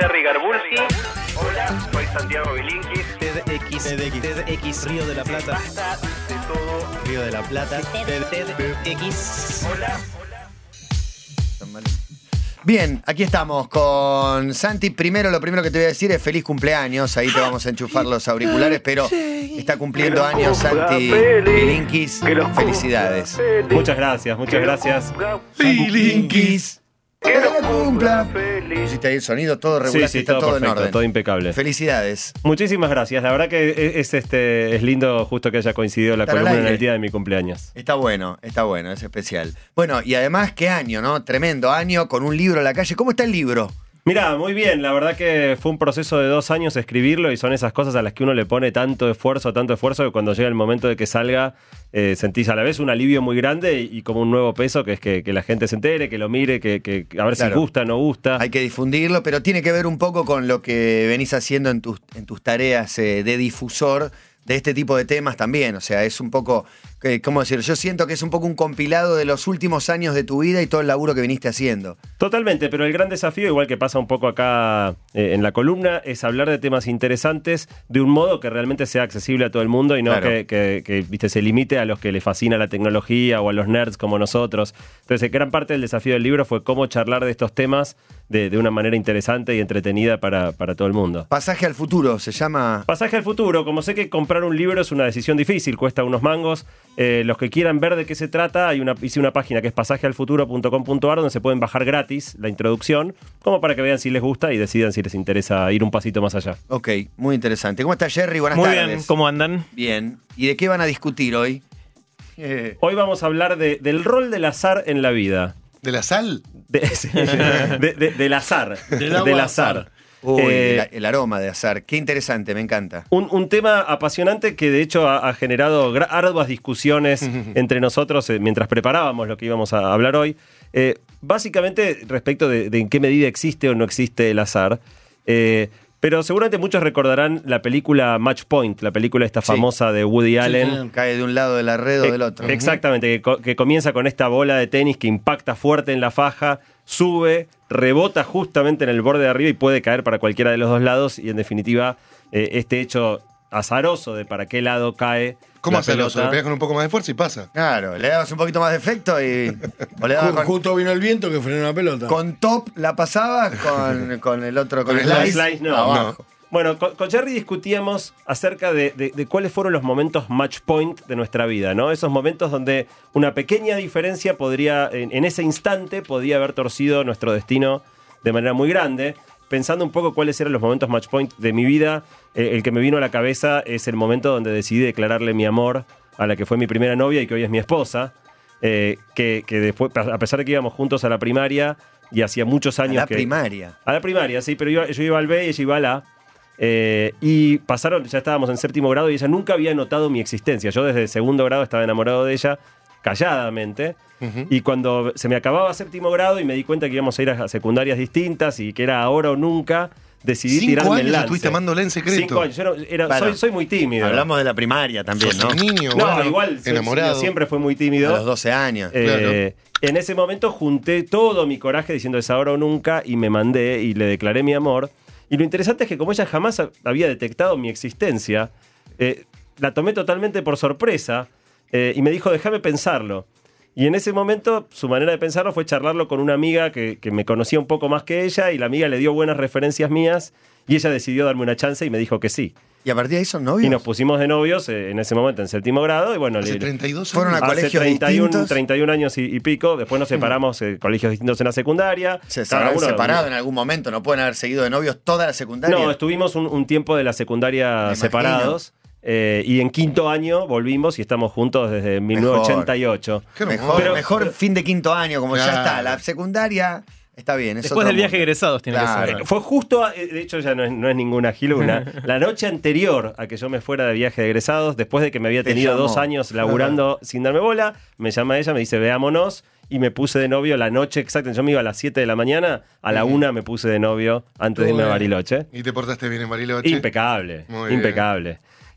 Jerry Garbulski. Hola, soy Santiago Bilinkis. TEDx, TEDx, Río de la Plata, Basta de todo. Río de la Plata, TEDx. Hola. Bien, aquí estamos con Santi. Primero, lo primero que te voy a decir es feliz cumpleaños. Ahí te vamos a enchufar los auriculares, pero está cumpliendo años Santi. Bilinkis. Felicidades. Muchas gracias, muchas gracias. Bilinkis. Que Que cumpla. feliz. Pusiste ahí el sonido, todo Sí, regular, sí, está todo todo, en orden. todo impecable. Felicidades. Muchísimas gracias. La verdad que es, es, este, es lindo justo que haya coincidido la columna en el día de mi cumpleaños. Está bueno, está bueno, es especial. Bueno, y además, qué año, ¿no? Tremendo año con un libro en la calle. ¿Cómo está el libro? Mirá, muy bien. La verdad que fue un proceso de dos años escribirlo y son esas cosas a las que uno le pone tanto esfuerzo, tanto esfuerzo que cuando llega el momento de que salga eh, sentís a la vez un alivio muy grande y, y como un nuevo peso que es que, que la gente se entere, que lo mire, que, que- a ver Claro. si gusta, no gusta. Hay que difundirlo, pero tiene que ver un poco con lo que venís haciendo en tus, en tus tareas eh, de difusor de este tipo de temas también. O sea, es un poco, eh, ¿cómo decir? Yo siento que es un poco un compilado de los últimos años de tu vida y todo el laburo que viniste haciendo. Totalmente, pero el gran desafío, igual que pasa un poco acá eh, en la columna, es hablar de temas interesantes de un modo que realmente sea accesible a todo el mundo y no Claro. que, que- que, viste, se limite a los que le fascina la tecnología o a los nerds como nosotros. Entonces, gran parte del desafío del libro fue cómo charlar de estos temas de, de una manera interesante y entretenida para, para todo el mundo. Pasaje al futuro, se llama... Pasaje al futuro, como sé que comprar un libro es una decisión difícil, cuesta unos mangos, eh, los que quieran ver de qué se trata, hay una, hice una página que es pasajealfuturo.com.ar donde se pueden bajar gratis la introducción, como para que vean si les gusta y decidan si les interesa ir un pasito más allá. Ok, muy interesante. ¿Cómo está Jerry? Buenas Muy tardes. bien, ¿cómo andan? Bien. ¿Y de qué van a discutir hoy? Hoy vamos a hablar de- del rol del azar en la vida. ¿De la sal? De- de- de- del azar. Del agua del azar. azar. uy, Eh, el, el aroma de azar. Qué interesante, me encanta. Un, un tema apasionante que de hecho ha, ha generado arduas discusiones entre nosotros eh, mientras preparábamos lo que íbamos a hablar hoy. Eh, básicamente respecto de, de en qué medida existe o no existe el azar. Pero seguramente muchos recordarán la película Match Point, la película esta Sí. famosa de Woody Allen. Cae de un lado de la red o Eh, del otro. Exactamente, que, co- que comienza con esta bola de tenis que impacta fuerte en la faja, sube, rebota justamente en el borde de arriba y puede caer para cualquiera de los dos lados. Y en definitiva, eh, este hecho azaroso de para qué lado cae. ¿Cómo la hacerlo? Le pegas con un poco más de fuerza y pasa. Claro, le dabas un poquito más de efecto y. O le dabas Ju- con, Justo vino el viento que frenó la pelota. con top la pasabas, con, con el otro, con, Con el slice, slice, no. abajo. Bueno, con, con Jerry discutíamos acerca de, de- de cuáles fueron los momentos match point de nuestra vida, ¿no? Esos momentos donde una pequeña diferencia podría, en, en ese instante, podía haber torcido nuestro destino de manera muy grande. Pensando un poco cuáles eran los momentos match point de mi vida, eh, el que me vino a la cabeza es el momento donde decidí declararle mi amor a la que fue mi primera novia y que hoy es mi esposa. eh, que, que después, a pesar de que íbamos juntos a la primaria y hacía muchos A años la que. primaria. A la primaria, sí, pero yo, yo iba al B y ella iba al A. eh, y pasaron, ya estábamos en séptimo grado y ella nunca había notado mi existencia. Yo desde segundo grado estaba enamorado de ella, calladamente. Y cuando se me acababa séptimo grado y me di cuenta que íbamos a ir a secundarias distintas y que era ahora o nunca, decidí Cinco tirarme el años lance. estuviste amándola en secreto. Cinco años. Yo no- era- Bueno, soy, soy muy tímido. Hablamos de la primaria también, ¿no? niño, No, bueno, igual soy- enamorado. siempre fue muy A tímido. los 12 años. Eh, En ese momento junté todo mi coraje diciendo es ahora o nunca y me mandé y le declaré mi amor. Y lo interesante es que como ella jamás ha- había detectado mi existencia, eh, la tomé totalmente por sorpresa eh, y me dijo déjame pensarlo. Y en ese momento su manera de pensarlo fue charlarlo con una amiga que, que me conocía un poco más que ella y la amiga le dio buenas referencias mías y ella decidió darme una chance y me dijo que sí. Y a partir de ahí son novios. Y nos pusimos de novios eh, en ese momento en séptimo grado y bueno, Hace le- 32 Fueron a Hace colegios 31, distintos. 31 años y, y pico. Después nos separamos, eh, colegios distintos en la secundaria. Se habrán separado en algún momento, no pueden haber seguido de novios toda la secundaria. No, estuvimos un, un tiempo de la secundaria separados. Eh, y en quinto año volvimos y estamos juntos desde 1988. Qué mejor. Pero- mejor pero- fin de quinto año, como ya está. La secundaria está bien. es Después del viaje mundo. egresados tiene Claro. que ser. Fue justo, a- eh, de hecho ya no es, no es ninguna giluna, la noche anterior a que yo me fuera de viaje de egresados, después de que me había Te tenido dos años laburando sin darme bola, me llama ella, me dice veámonos y me puse de novio la noche exacta. Yo me iba a las 7 de la mañana, a la 1 me puse de novio antes de irme a. Bariloche. Y te portaste bien en Bariloche. Impecable, Muy bien.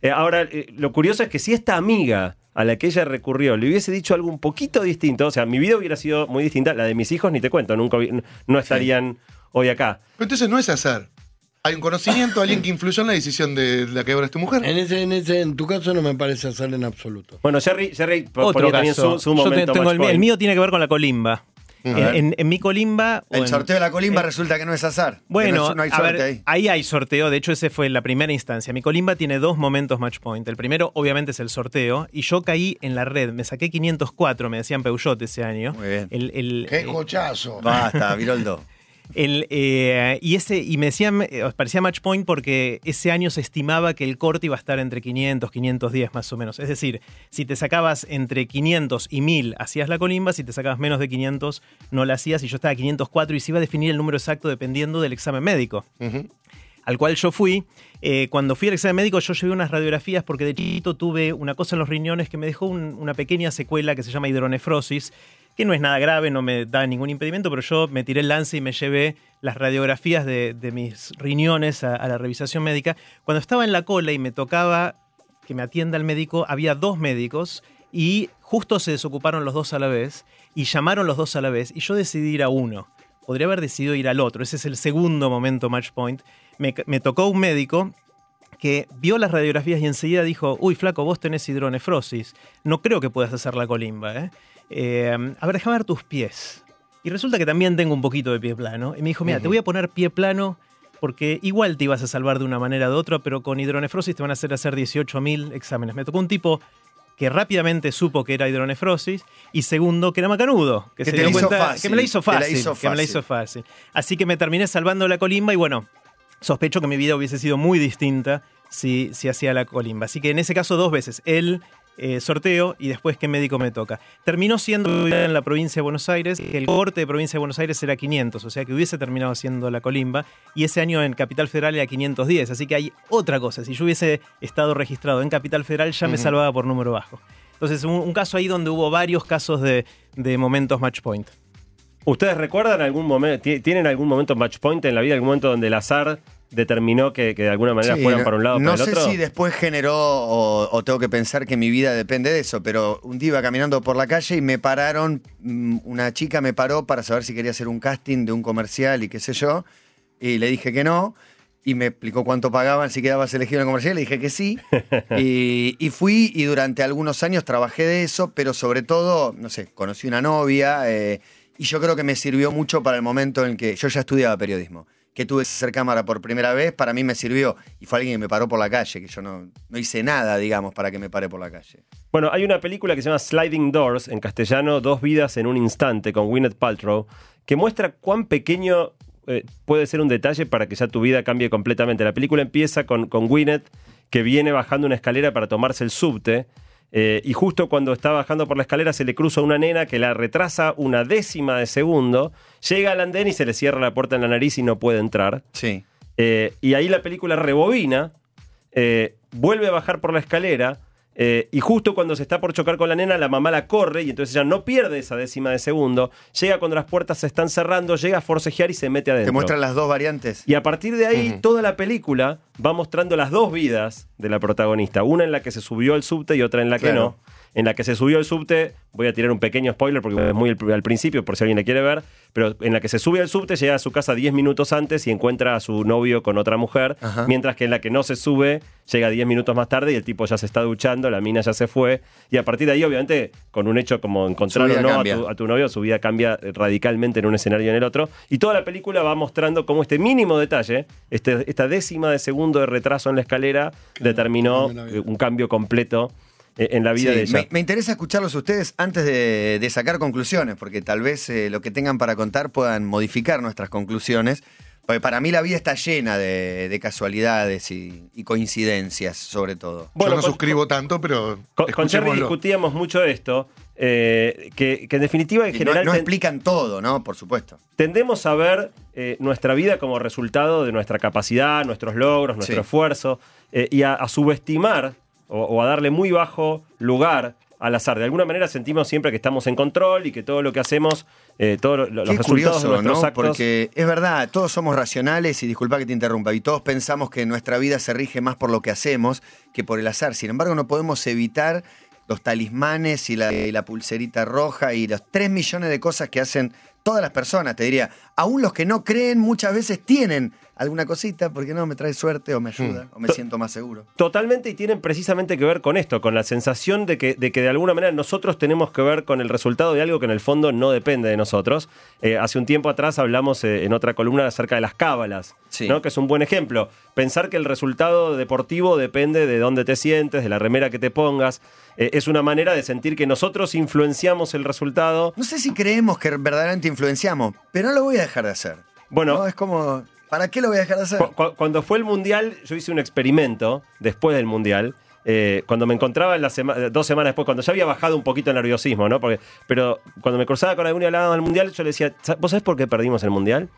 Eh, ahora, eh, lo curioso es que si esta amiga a la que ella recurrió le hubiese dicho algo un poquito distinto, o sea, mi vida hubiera sido muy distinta, la de mis hijos ni te cuento, nunca no estarían hoy acá. Pero entonces no es azar. Hay un conocimiento, alguien que influyó en la decisión de la que ahora es tu mujer. En ese, en ese, en tu caso no me parece hacer en absoluto. Bueno, Jerry, Jerry Otro ponía también caso. su, su Yo te- momento tengo el, mío- el mío tiene que ver con la colimba. En, ver. en- en mi colimba. El en- sorteo de la colimba resulta que no es azar. Bueno, no, es- no hay a suerte ver, ahí. ahí hay sorteo. De hecho, ese fue la primera instancia. Mi colimba tiene dos momentos match point. El primero, obviamente, es el sorteo. Y yo caí en la red. Me saqué 504, me decían Peugeot ese año. Muy bien. El, el- ¡Qué eh, cochazo! Basta, Viroldo. El, eh, y ese y me decían, eh, os parecía match point porque ese año se estimaba que el corte iba a estar entre 500, 510 más o menos. Es decir, si te sacabas entre 500 y 1000 hacías la colimba, si te sacabas menos de 500 no la hacías y yo estaba a 504 y se iba a definir el número exacto dependiendo del examen médico al cual yo fui. Eh, cuando fui al examen médico yo llevé unas radiografías porque de chiquito tuve una cosa en los riñones que me dejó un- una pequeña secuela que se llama hidronefrosis, que no es nada grave, no me da ningún impedimento, pero yo me tiré el lance y me llevé las radiografías de, mis riñones a, a la revisación médica. Cuando estaba en la cola y me tocaba que me atienda el médico, había dos médicos y justo se desocuparon los dos a la vez y llamaron los dos a la vez y yo decidí ir a uno. Podría haber decidido ir al otro. Ese es el segundo momento match point. Me, me tocó un médico que vio las radiografías y enseguida dijo, uy, flaco, vos tenés hidronefrosis. No creo que puedas hacer la colimba. ¿eh? Eh, a ver, déjame ver tus pies. Y resulta que también tengo un poquito de pie plano. Y me dijo, mira, te voy a poner pie plano porque igual te ibas a salvar de una manera o de otra, pero con hidronefrosis te van a hacer hacer 18.000 exámenes. Me tocó un tipo que rápidamente supo que era hidronefrosis y segundo que era macanudo, que, Que se dio cuenta fácil, que me la hizo que la fácil, hizo que me la fácil. hizo fácil. Así que me terminé salvando la colimba y bueno, sospecho que mi vida hubiese sido muy distinta si, si hacía la colimba. Así que en ese caso dos veces, el eh, sorteo y después qué médico me toca. Terminó siendo en la provincia de Buenos Aires, el corte de provincia de Buenos Aires era 500, o sea que hubiese terminado haciendo la colimba, y ese año en Capital Federal era 510, así que hay otra cosa, si yo hubiese estado registrado en Capital Federal ya me salvaba por número bajo. Entonces, un, un caso ahí donde hubo varios casos de, de momentos match point. ¿Ustedes recuerdan algún momento, tienen algún momento match point en la vida, algún momento donde el azar determinó que, que de alguna manera Sí, fueran no- para un lado o No para el sé otro? si después generó o, o tengo que pensar que mi vida depende de eso, pero un día iba caminando por la calle y me pararon, mm, una chica me paró para saber si quería hacer un casting de un comercial y qué sé yo, y le dije que no, y me explicó cuánto pagaban si quedabas elegido en el comercial, le dije que sí, y, y fui y durante algunos años trabajé de eso, pero sobre todo, no sé, conocí una novia eh, y yo creo que me sirvió mucho para el momento en el que yo ya estudiaba periodismo. Que tuve que hacer cámara por primera vez, para mí me sirvió. Y fue alguien que me paró por la calle, que yo no, no hice nada, digamos, para que me pare por la calle. Bueno, hay una película que se llama Sliding Doors, en castellano, Dos vidas en un instante, con Gwyneth Paltrow, que muestra cuán pequeño eh, puede ser un detalle para que ya tu vida cambie completamente. La película empieza con, con que viene bajando una escalera para tomarse el subte, eh, y justo cuando está bajando por la escalera se le cruza una nena que la retrasa una décima de segundo, llega al andén y se le cierra la puerta en la nariz y no puede entrar. Sí. Eh, y ahí la película rebobina, eh, vuelve a bajar por la escalera. Eh, y justo cuando se está por chocar con la nena, la mamá la corre y entonces ella no pierde esa décima de segundo. Llega cuando las puertas se están cerrando, llega a forcejear y se mete adentro. Te muestran las dos variantes. Y a partir de ahí, toda la película va mostrando las dos vidas de la protagonista. Una en la que se subió al subte y otra en la que no. En la que se subió al subte, voy a tirar un pequeño spoiler porque es muy al, principio, por si alguien le quiere ver, pero en la que se sube al subte llega a su casa 10 minutos antes y encuentra a su novio con otra mujer, Ajá. mientras que en la que no se sube llega 10 minutos más tarde y el tipo ya se está duchando, la mina ya se fue, y a partir de ahí, obviamente, con un hecho como encontrar o no a tu, a tu novio, su vida cambia eh, radicalmente en un escenario y en el otro. Y toda la película va mostrando cómo este mínimo detalle, este, esta décima de segundo de retraso en la escalera, determinó eh, un cambio completo eh, en la vida Sí, de ella. me, me interesa escucharlos ustedes antes de, de sacar conclusiones, porque tal vez eh, lo que tengan para contar puedan modificar nuestras conclusiones. Porque para mí la vida está llena de, de casualidades y, y coincidencias, sobre todo. Bueno, Yo no con- suscribo tanto, pero Con, con Jerry discutíamos mucho esto, eh, que, que en definitiva, en Y general, no, no explican todo, ¿no? Por supuesto. tendemos a ver eh, nuestra vida como resultado de nuestra capacidad, nuestros logros, nuestro Sí. esfuerzo, eh, y a, a subestimar o, o a darle muy bajo lugar al azar. De alguna manera sentimos siempre que estamos en control y que todo lo que hacemos, eh, todos lo- los resultados de curioso, nuestros ¿no? actos... Porque es verdad, todos somos racionales y disculpa que te interrumpa, y todos pensamos que nuestra vida se rige más por lo que hacemos que por el azar. Sin embargo, no podemos evitar los talismanes y la, y la pulserita roja y los tres millones de cosas que hacen todas las personas, te diría. Aún los que no creen muchas veces tienen alguna cosita, porque no me trae suerte o me ayuda o me To- siento más seguro. Totalmente y tienen precisamente que ver con esto, con la sensación de que, de que de alguna manera nosotros tenemos que ver con el resultado de algo que en el fondo no depende de nosotros. Eh, hace un tiempo atrás hablamos eh, en otra columna acerca de las cábalas, Sí. ¿no? que es un buen ejemplo. Pensar que el resultado deportivo depende de dónde te sientes, de la remera que te pongas, eh, es una manera de sentir que nosotros influenciamos el resultado. No sé si creemos que verdaderamente influenciamos, pero no lo voy a dejar de hacer. Bueno, No, es como, ¿para qué lo voy a dejar de hacer? Cu- cu- Cuando fue el Mundial, yo hice un experimento después del Mundial. eh, cuando me encontraba en la sema- dos semanas después, cuando ya había bajado un poquito el nerviosismo, ¿no? Porque, pero cuando me cruzaba con alguno y hablábamos del Mundial, yo le decía, "¿Sa- ¿vos sabés por qué perdimos el Mundial?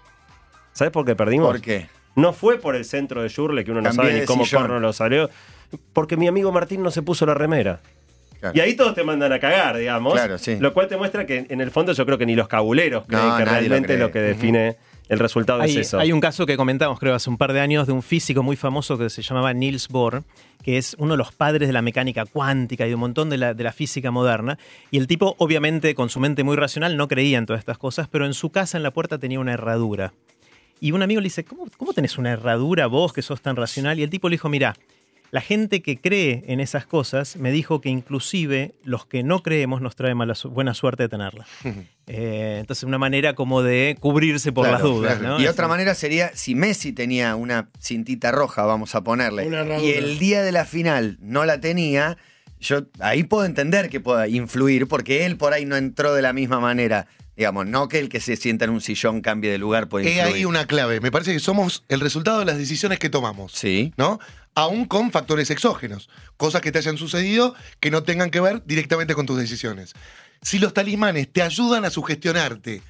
¿Sabés por qué perdimos? ¿Por qué? No fue por el centro de Jurle, que uno no sabe ni cómo corno lo salió. Porque mi amigo Martín no se puso la remera. Claro. Y ahí todos te mandan a cagar, digamos. Claro, sí. Lo cual te muestra que en el fondo yo creo que ni los cabuleros creen No, que lo realmente lo, que define el resultado Hay, es eso. hay un caso que comentamos, creo, hace un par de años de un físico muy famoso que se llamaba Niels Bohr, que es uno de los padres de la mecánica cuántica y de un montón de la, de la física moderna. Y el tipo, obviamente, con su mente muy racional, no creía en todas estas cosas, pero en su casa, en la puerta, tenía una herradura. Y un amigo le dice, ¿cómo, cómo tenés una herradura vos que sos tan racional? Y el tipo le dijo, mira, la gente que cree en esas cosas me dijo que inclusive los que no creemos nos trae mala su- buena suerte de tenerla. Eh, entonces, una manera como de cubrirse por Claro, las dudas. claro. ¿no? Y Es- otra manera sería, si Messi tenía una cintita roja, vamos a ponerle, y el día de la final no la tenía, yo ahí puedo entender que pueda influir, porque él por ahí no entró de la misma manera. Digamos, no que el que se sienta en un sillón cambie de lugar puede He ahí una clave. Me parece que somos el resultado de las decisiones que tomamos. Sí. ¿No? Aún con factores exógenos. Cosas que te hayan sucedido que no tengan que ver directamente con tus decisiones. Si los talismanes te ayudan a sugestionarte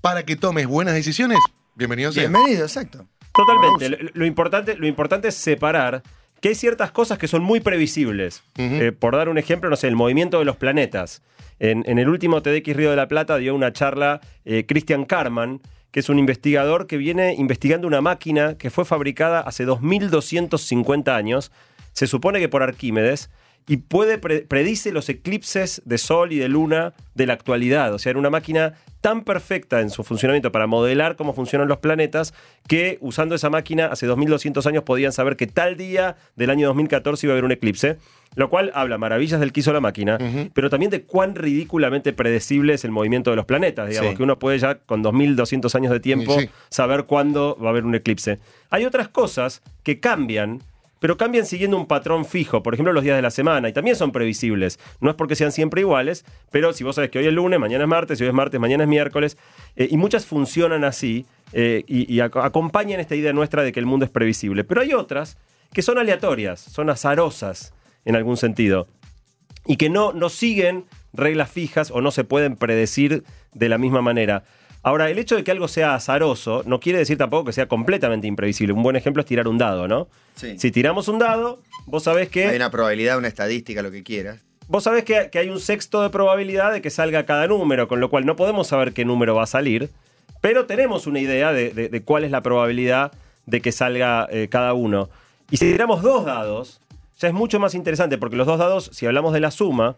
para que tomes buenas decisiones, bienvenido sea. Bienvenido, exacto. Totalmente. Lo, lo importante, lo importante es separar que hay ciertas cosas que son muy previsibles. Eh, por dar un ejemplo, no sé, el movimiento de los planetas. En, el último TDX Río de la Plata dio una charla eh, Christian Karman, que es un investigador que viene investigando una máquina que fue fabricada hace 2250 años. Se supone que por Arquímedes. Y puede pre- predice los eclipses de sol y de luna de la actualidad. O sea, era una máquina tan perfecta en su funcionamiento para modelar cómo funcionan los planetas que usando esa máquina hace 2200 años podían saber que tal día del año 2014 iba a haber un eclipse. Lo cual habla maravillas del que hizo la máquina, pero también de cuán ridículamente predecible es el movimiento de los planetas. Digamos Sí. que uno puede ya con 2200 años de tiempo Sí, sí. saber cuándo va a haber un eclipse. Hay otras cosas que cambian, pero cambian siguiendo un patrón fijo. Por ejemplo, los días de la semana, y también son previsibles. No es porque sean siempre iguales, pero si vos sabés que hoy es lunes, mañana es martes, hoy es martes, mañana es miércoles, eh, y muchas funcionan así, eh, y, y ac- acompañan esta idea nuestra de que el mundo es previsible. Pero hay otras que son aleatorias, son azarosas en algún sentido y que no, no siguen reglas fijas o no se pueden predecir de la misma manera. Ahora, el hecho de que algo sea azaroso no quiere decir tampoco que sea completamente imprevisible. Un buen ejemplo es tirar un dado, ¿no? Sí. Si tiramos un dado, vos sabés que Hay una probabilidad, una estadística, lo que quieras. vos sabés que, que hay un sexto de probabilidad de que salga cada número, con lo cual no podemos saber qué número va a salir, pero tenemos una idea de, de- de cuál es la probabilidad de que salga eh, cada uno. Y si tiramos dos dados, ya es mucho más interesante, porque los dos dados, si hablamos de la suma,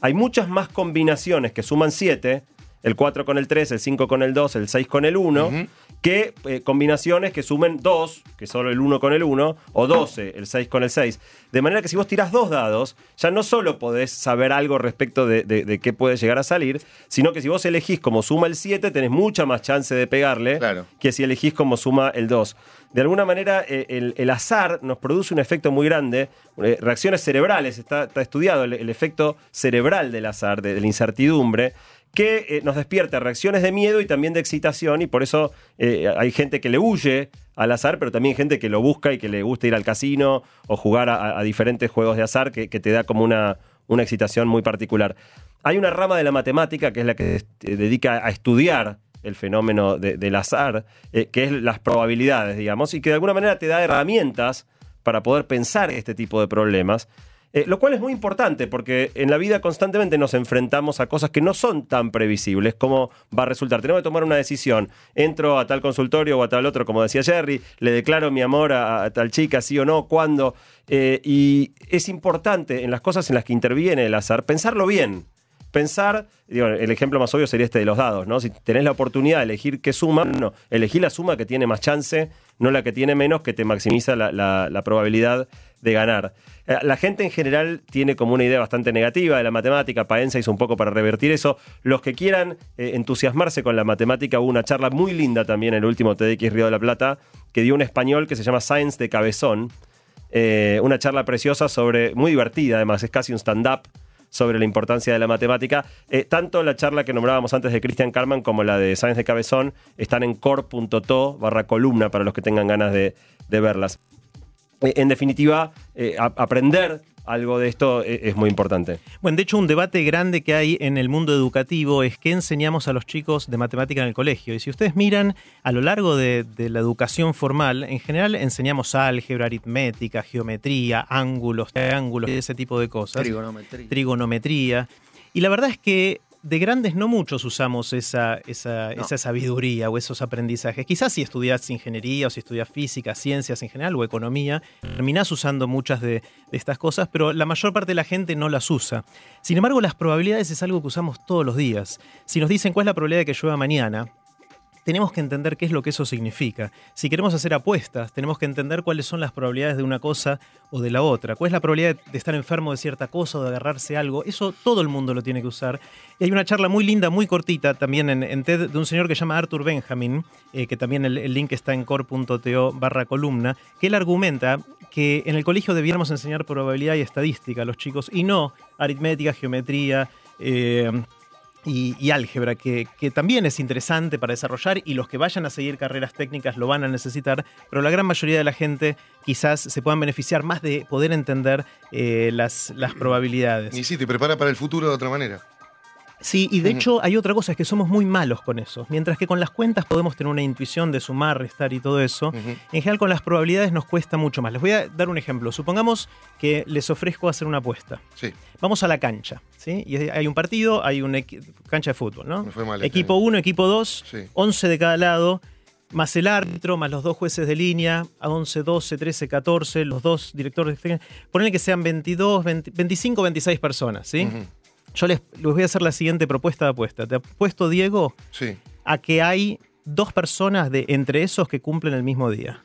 hay muchas más combinaciones que suman 7, el 4 con el 3, el 5 con el 2, el 6 con el 1, que eh, combinaciones que sumen 2, que solo el 1 con el 1, o 12, el 6 con el 6. De manera que si vos tirás dos dados, ya no solo podés saber algo respecto de, de- de qué puede llegar a salir, sino que si vos elegís como suma el 7, tenés mucha más chance de pegarle Claro. que si elegís como suma el 2. De alguna manera, eh, el, el azar nos produce un efecto muy grande, eh, reacciones cerebrales, está, está estudiado el, el efecto cerebral del azar, de, de la incertidumbre, que eh, nos despierta reacciones de miedo y también de excitación, y por eso eh, hay gente que le huye al azar, pero también gente que lo busca y que le gusta ir al casino o jugar a, diferentes juegos de azar que, te da como una, una excitación muy particular. Hay una rama de la matemática que es la que se dedica a estudiar el fenómeno de- del azar, eh, que es las probabilidades, digamos, y que de alguna manera te da herramientas para poder pensar este tipo de problemas. Eh, lo cual es muy importante porque en la vida constantemente nos enfrentamos a cosas que no son tan previsibles como va a resultar. Tenemos que tomar una decisión. Entro a tal consultorio o a tal otro, como decía Jerry, le declaro mi amor a, tal chica, sí o no, cuándo. Eh, y es importante en las cosas en las que interviene el azar pensarlo bien pensar, digo, el ejemplo más obvio sería este de los dados, ¿no? Si tenés la oportunidad de elegir qué suma, no, elegí la suma que tiene más chance, no la que tiene menos, que te maximiza la probabilidad de ganar. Eh, La gente en general tiene como una idea bastante negativa de la matemática. Paenza hizo un poco para revertir eso. Los que quieran eh, entusiasmarse con la matemática, hubo una charla muy linda también en el último TDX Río de la Plata, que dio un español que se llama Science de Cabezón. Eh, una charla preciosa sobre, muy divertida además, es casi un stand-up sobre la importancia de la matemática. Tanto la charla que nombrábamos antes de Christian Carman como la de Science de Cabezón están en core.to barra columna para los que tengan ganas de verlas. Eh, en definitiva, eh, a- aprender algo de esto eh, es muy importante. Bueno, de hecho, un debate grande que hay en el mundo educativo es qué enseñamos a los chicos de matemática en el colegio. Y si ustedes miran a lo largo de, de la educación formal, en general enseñamos álgebra, aritmética, geometría, ángulos, triángulos, ese tipo de cosas. Trigonometría. trigonometría. Y la verdad es que de grandes no muchos usamos esa, esa, No. esa sabiduría o esos aprendizajes. Quizás si estudias ingeniería o si estudias física, ciencias en general o economía, terminás usando muchas de, de estas cosas, pero la mayor parte de la gente no las usa. Sin embargo, las probabilidades es algo que usamos todos los días. Si nos dicen cuál es la probabilidad de que llueva mañana, tenemos que entender qué es lo que eso significa. Si queremos hacer apuestas, tenemos que entender cuáles son las probabilidades de una cosa o de la otra. ¿Cuál es la probabilidad de estar enfermo de cierta cosa o de agarrarse algo? Eso todo el mundo lo tiene que usar. Y hay una charla muy linda, muy cortita también en, TED de un señor que se llama Arthur Benjamin, eh, que también el, el link está en core.to barra columna, que él argumenta que en el colegio debiéramos enseñar probabilidad y estadística a los chicos y no aritmética, geometría. eh, y, y álgebra, que, que también es interesante para desarrollar y los que vayan a seguir carreras técnicas lo van a necesitar, pero la gran mayoría de la gente quizás se puedan beneficiar más de poder entender eh, las, las probabilidades. Y sí, te prepara para el futuro de otra manera. Sí, y de hecho hay otra cosa, es que somos muy malos con eso. Mientras que con las cuentas podemos tener una intuición de sumar, restar y todo eso, en general con las probabilidades nos cuesta mucho más. Les voy a dar un ejemplo. Supongamos que les ofrezco hacer una apuesta. Sí. Vamos a la cancha, ¿sí? Y hay un partido, hay una cancha de fútbol, ¿no? Me fue mal este Equipo año. 1, equipo 2, Sí. 11 de cada lado, más el árbitro, más los dos jueces de línea, a 11, 12, 13, 14, los dos directores de Ponele que sean 22, 20, 25, 26 personas, ¿sí? Yo les, les voy a hacer la siguiente propuesta de apuesta. Te apuesto, Diego, Sí. a que hay dos personas de entre esos que cumplen el mismo día.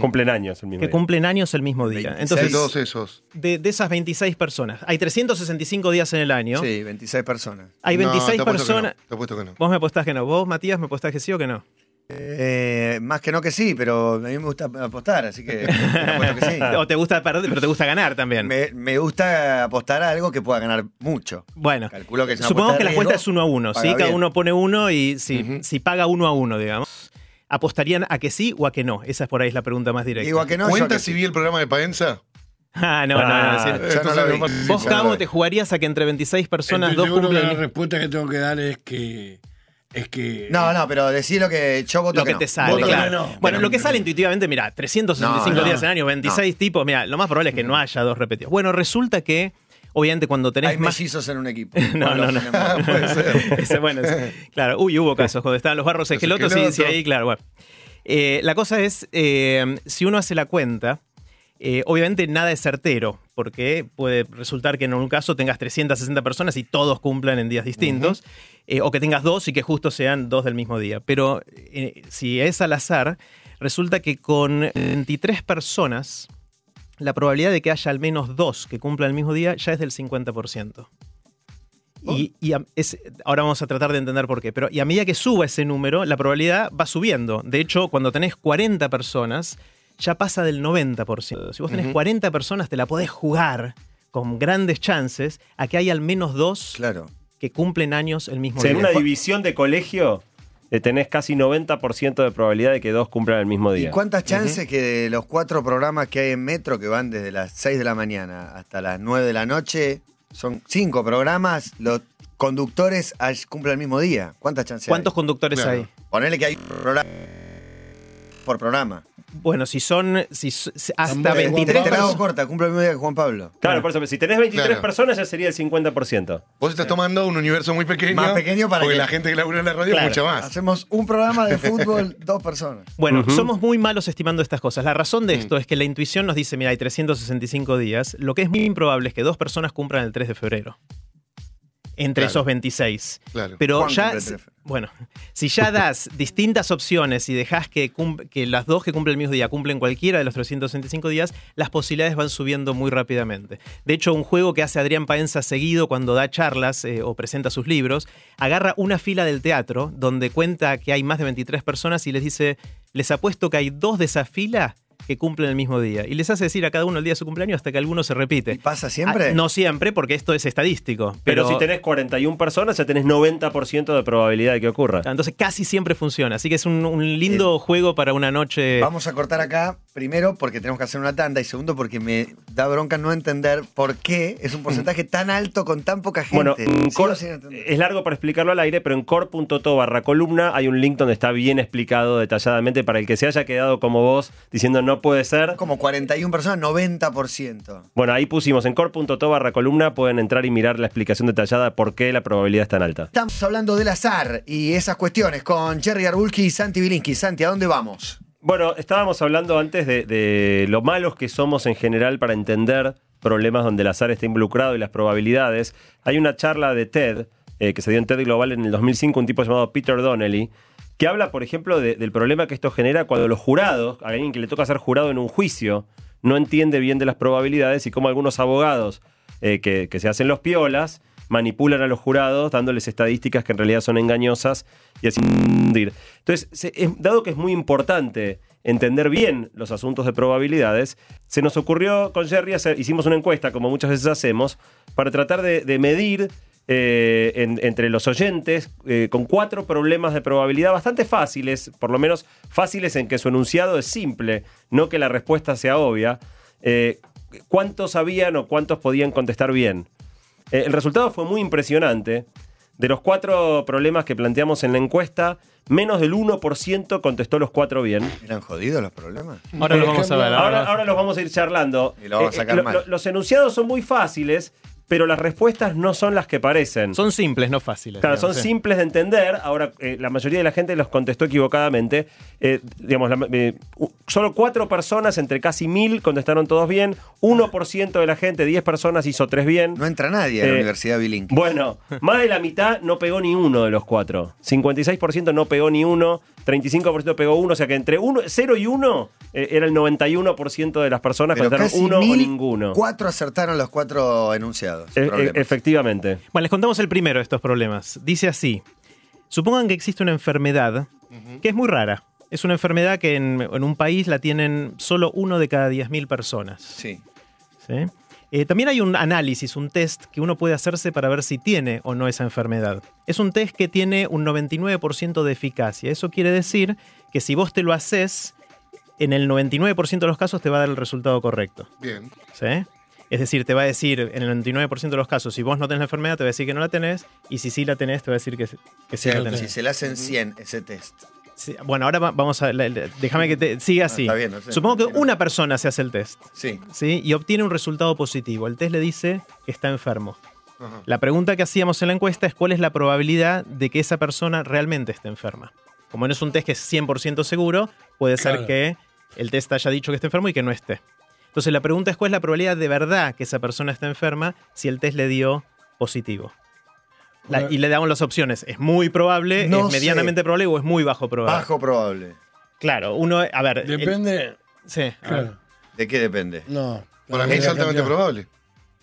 Cumplen años el mismo Que día. cumplen años el mismo día. 26. Entonces, De todos esos. de, de esas 26 personas, hay 365 días en el año. Sí, 26 personas. Hay No, 26 te apuesto que personas. no, Te apuesto que no. Vos me apostás que no. Vos, Matías, me apostás que sí o que no. Eh, más que no que sí, pero a mí me gusta apostar, así que me apuesto que sí. O te gusta perder, pero te gusta ganar también. Me, me gusta apostar a algo que pueda ganar mucho. Bueno, Calculo que es supongamos que la apuesta riesgo, es uno a uno, ¿sí? paga Cada bien. uno pone uno y si, si paga uno a uno, digamos, ¿apostarían a que sí o a que no? Esa es por ahí la pregunta más directa. Digo a que no, yo ¿Cuenta que si sí. vi el programa de Paenza? Ah, no, no, no. Ah, sí. No Entonces, lo ¿Vos, vi. te jugarías a que entre 26 personas Estoy dos cumplen la respuesta que tengo que dar es que. Es que. No, no, pero decir lo que yo voto lo que no. te sale, Voto que claro. no. Bueno, lo que sale intuitivamente, mira, 365 No, no, días en año, 26 tipos, mira, lo más probable es que no haya dos repetidos. Bueno, resulta que, obviamente, cuando tenés Hay más. mellizos en un equipo. No, no, no. Puede ser. Ese, bueno, ese- claro, uy, hubo casos cuando estaban los barros esquelotos, sí, sí, ahí, claro, bueno. Eh, la cosa es, eh, si uno hace la cuenta, eh, obviamente nada es certero, porque puede resultar que en un caso tengas 360 personas y todos cumplan en días distintos, eh, o que tengas dos y que justo sean dos del mismo día. Pero eh, si es al azar, resulta que con 23 personas, la probabilidad de que haya al menos dos que cumplan el mismo día ya es del 50%. Y, y a- es- ahora vamos a tratar de entender por qué. Pero y a medida que suba ese número, la probabilidad va subiendo. De hecho, cuando tenés 40 personas, ya pasa del 90%. Si vos tenés Ujú. 40 personas, te la podés jugar con grandes chances a que hay al menos dos Claro. Que cumplen años el mismo O sea, en día. una división de colegio eh, tenés casi 90% de probabilidad de que dos cumplan el mismo ¿Y día. cuántas chances que de los cuatro programas que hay en Metro, que van desde las 6 de la mañana hasta las 9 de la noche, son cinco programas, los conductores cumplen el mismo día? ¿Cuántas chances ¿Cuántos hay? conductores Claro. hay? Ponele que hay programa por programa. Bueno, si son si, hasta También, 23 Te la hago personas. corta, cumple el mismo día que Juan Pablo. Claro, por eso, si tenés 23 Claro. personas ya sería el 50%. Vos estás tomando un universo muy pequeño. Más pequeño para Porque que- la gente que labura en la radio Claro. es mucha más. Hacemos un programa de fútbol, dos personas. Bueno, Ujú. somos muy malos estimando estas cosas. La razón Mm. de esto es que la intuición nos dice, mira, hay 365 días. Lo que es muy improbable es que dos personas cumplan el 3 de febrero. Entre Claro. esos 26. Claro. Pero ya, bueno, si ya das distintas opciones y dejas que las dos que cumplen el mismo día cumplen cualquiera de los 365 días, las posibilidades van subiendo muy rápidamente. De hecho, un juego que hace Adrián Paenza seguido cuando da charlas eh, o presenta sus libros, agarra una fila del teatro donde cuenta que hay más de 23 personas y les dice, les apuesto que hay dos de esa fila que cumplen el mismo día. Y les hace decir a cada uno el día de su cumpleaños hasta que alguno se repite. ¿Y pasa siempre? Ah, no siempre, porque esto es estadístico. Pero, Pero, si tenés 41 personas, ya tenés 90% de probabilidad de que ocurra. Entonces casi siempre funciona. Así que es un, un lindo juego para una noche. Vamos a cortar acá, primero porque tenemos que hacer una tanda y segundo porque me da bronca no entender por qué es un porcentaje tan alto con tan poca gente. Bueno, es largo para explicarlo al aire, pero en core.to barra columna hay un link donde está bien explicado detalladamente para el que se haya quedado como vos diciendo no puede ser. Como 41 personas, 90%. Bueno, ahí pusimos en core.to barra columna, pueden entrar y mirar la explicación detallada de por qué la probabilidad es tan alta. Estamos hablando del azar y esas cuestiones con Jerry Arbulki y Santi Bilinsky. Santi, ¿a dónde vamos? Bueno, estábamos hablando antes de, de lo malos que somos en general para entender problemas donde el azar está involucrado y las probabilidades. Hay una charla de TED eh, que se dio en TED Global en el 2005, un tipo llamado Peter Donnelly, que habla, por ejemplo, de- del problema que esto genera cuando los jurados, a alguien que le toca ser jurado en un juicio, no entiende bien de las probabilidades y cómo algunos abogados eh, que, se hacen los piolas manipulan a los jurados dándoles estadísticas que en realidad son engañosas y así. Entonces, es- dado que es muy importante entender bien los asuntos de probabilidades, se nos ocurrió con Jerry, hacer- hicimos una encuesta, como muchas veces hacemos, para tratar de medir eh, en- entre los oyentes eh, con cuatro problemas de probabilidad bastante fáciles, por lo menos fáciles en que su enunciado es simple, no que la respuesta sea obvia. eh, ¿Cuántos sabían o cuántos podían contestar bien? Eh, el resultado fue muy impresionante. De los cuatro problemas que planteamos en la encuesta, menos del 1% contestó los cuatro bien. ¿Eran jodidos los problemas? Ahora lo vamos a ver. Ahora, ahora los vamos a ir charlando. Y lo vamos a sacar lo- mal. lo- los enunciados son muy fáciles, pero las respuestas no son las que parecen. Son simples, no fáciles. Claro, son sí. simples de entender. Ahora, eh, la mayoría de la gente los contestó equivocadamente. Eh, digamos, la- eh, solo cuatro personas entre casi mil contestaron todos bien. 1% de la gente, 10 personas, hizo tres bien. No entra nadie a la Universidad Bilinsky. Bueno, más de la mitad no pegó ni uno de los cuatro. 56% no pegó ni uno, 35% pegó uno, o sea que entre uno, 0 y 1 era el 91% de las personas Pero contestaron casi uno o mil, ninguno. Cuatro acertaron los cuatro enunciados. E- e- problemas. efectivamente. Bueno, les contamos el primero de estos problemas. Dice así: Supongan que existe una enfermedad que es muy rara. Es una enfermedad que en, en un país la tienen solo uno de cada 10.000 personas. Sí. ¿sí? Eh, también hay un análisis, un test que uno puede hacerse para ver si tiene o no esa enfermedad. Es un test que tiene un 99% de eficacia. Eso quiere decir que si vos te lo haces, en el 99% de los casos te va a dar el resultado correcto. Bien. ¿sí? Es decir, te va a decir en el 99% de los casos, si vos no tenés la enfermedad, te va a decir que no la tenés, y si sí la tenés, te va a decir que, que O sí sea, la si tenés. se le hacen 100 ese test. Sí, Bueno, ahora va- vamos a. la- la- déjame que te siga así. está bien, no sé. Supongo que no. una persona se hace el test. Sí. ¿sí? Y obtiene un resultado positivo. El test le dice que está enfermo. Ajá. La pregunta que hacíamos en la encuesta es cuál es la probabilidad de que esa persona realmente esté enferma. Como no es un test que es 100% seguro, puede ser Claro. que el test haya dicho que esté enfermo y que no esté. Entonces la pregunta es cuál es la probabilidad de verdad que esa persona está enferma si el test le dio positivo. La- y le damos las opciones. Es muy probable, No es medianamente sé. probable o es muy bajo probable. Bajo probable. Claro, uno, a ver. el- Depende. sí. Claro. ¿De qué depende? No. Para mí es la altamente probable.